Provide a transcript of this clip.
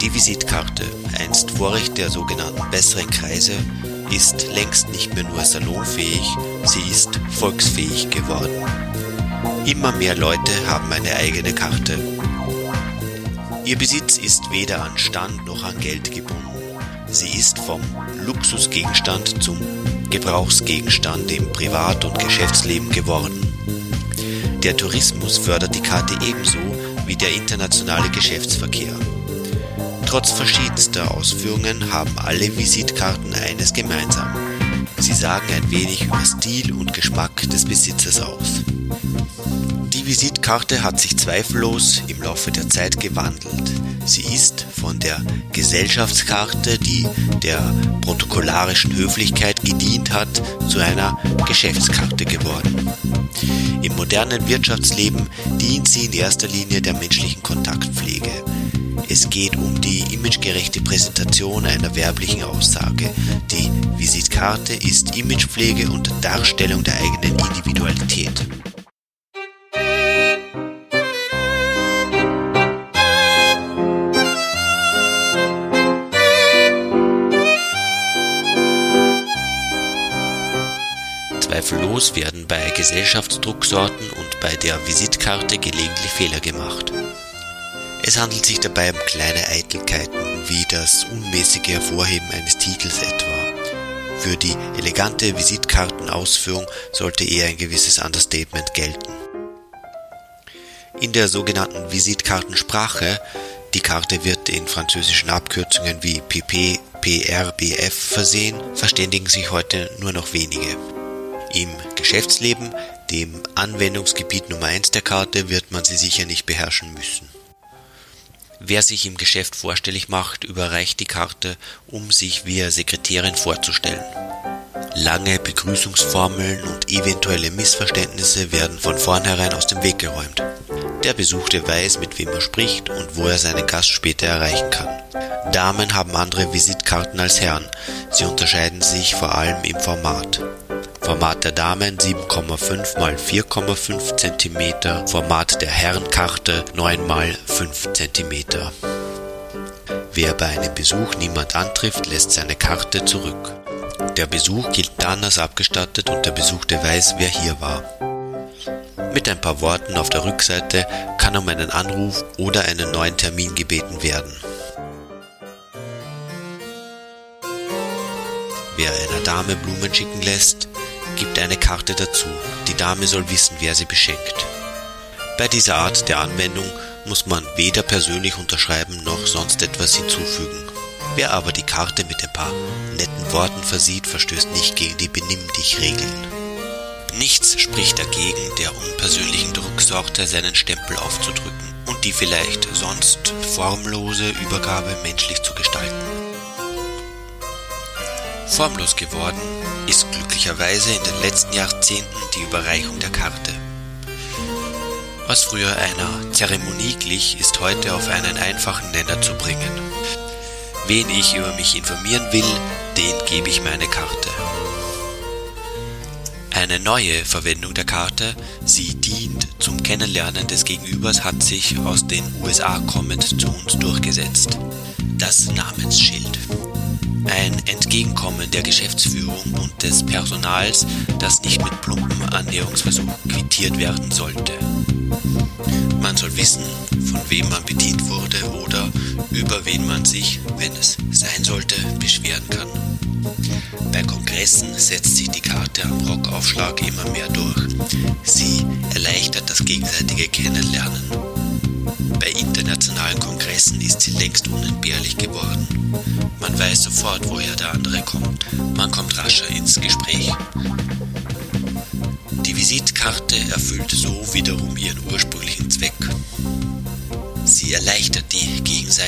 Die Visitkarte, einst Vorrecht der sogenannten besseren Kreise, ist längst nicht mehr nur salonfähig, sie ist volksfähig geworden. Immer mehr Leute haben eine eigene Karte. Ihr Besitz ist weder an Stand noch an Geld gebunden. Sie ist vom Luxusgegenstand zum Gebrauchsgegenstand im Privat- und Geschäftsleben geworden. Der Tourismus fördert die Karte ebenso wie der internationale Geschäftsverkehr. Trotz verschiedenster Ausführungen haben alle Visitkarten eines gemeinsam. Sie sagen ein wenig über Stil und Geschmack des Besitzers aus. Die Visitkarte hat sich zweifellos im Laufe der Zeit gewandelt. Sie ist von der Gesellschaftskarte, die der protokollarischen Höflichkeit gedient hat, zu einer Geschäftskarte geworden. Im modernen Wirtschaftsleben dient sie in erster Linie der menschlichen Kontaktpflege. Es geht um die imagegerechte Präsentation einer werblichen Aussage. Die Visitkarte ist Imagepflege und Darstellung der eigenen Individualität. Zweifellos werden bei Gesellschaftsdrucksorten und bei der Visitkarte gelegentlich Fehler gemacht. Es handelt sich dabei um kleine Eitelkeiten wie das unmäßige Hervorheben eines Titels etwa. Für die elegante Visitkartenausführung sollte eher ein gewisses Understatement gelten. In der sogenannten Visitkartensprache, die Karte wird in französischen Abkürzungen wie PP, PR, BF versehen, verständigen sich heute nur noch wenige. Im Geschäftsleben, dem Anwendungsgebiet Nummer 1 der Karte, wird man sie sicher nicht beherrschen müssen. Wer sich im Geschäft vorstellig macht, überreicht die Karte, um sich via Sekretärin vorzustellen. Lange Begrüßungsformeln und eventuelle Missverständnisse werden von vornherein aus dem Weg geräumt. Der Besuchte weiß, mit wem er spricht und wo er seinen Gast später erreichen kann. Damen haben andere Visitkarten als Herren. Sie unterscheiden sich vor allem im Format. Format der Damen 7,5 x 4,5 cm, Format der Herrenkarte 9 x 5 cm. Wer bei einem Besuch niemand antrifft, lässt seine Karte zurück. Der Besuch gilt dann als abgestattet und der Besuchte weiß, wer hier war. Mit ein paar Worten auf der Rückseite kann um einen Anruf oder einen neuen Termin gebeten werden. Wer einer Dame Blumen schicken lässt, gibt eine Karte dazu. Die Dame soll wissen, wer sie beschenkt. Bei dieser Art der Anwendung muss man weder persönlich unterschreiben noch sonst etwas hinzufügen. Wer aber die Karte mit ein paar netten Worten versieht, verstößt nicht gegen die Benimm-dich-Regeln. Nichts spricht dagegen, der unpersönlichen Drucksorte seinen Stempel aufzudrücken und die vielleicht sonst formlose Übergabe menschlich zu gestalten. Formlos geworden ist glücklicherweise in den letzten Jahrzehnten die Überreichung der Karte. Was früher einer Zeremonie glich, ist heute auf einen einfachen Nenner zu bringen. Wen ich über mich informieren will, den gebe ich meine Karte. Eine neue Verwendung der Karte, sie dient zum Kennenlernen des Gegenübers, hat sich aus den USA kommend zu uns durchgesetzt. Das Namensschild. Ein Entgegenkommen der Geschäftsführung und des Personals, das nicht mit plumpen Annäherungsversuchen quittiert werden sollte. Man soll wissen, von wem man bedient wurde oder über wen man sich, wenn es sein sollte, beschweren kann. Bei Kongressen setzt sich die Karte am Rockaufschlag immer mehr durch. Sie erleichtert das gegenseitige Kennenlernen. Bei internationalen Kongressen ist sie längst unentbehrlich geworden. Man weiß sofort, woher der andere kommt. Man kommt rascher ins Gespräch. Die Visitkarte erfüllt so wiederum ihren ursprünglichen Zweck. Sie erleichtert die Kontaktaufnahme.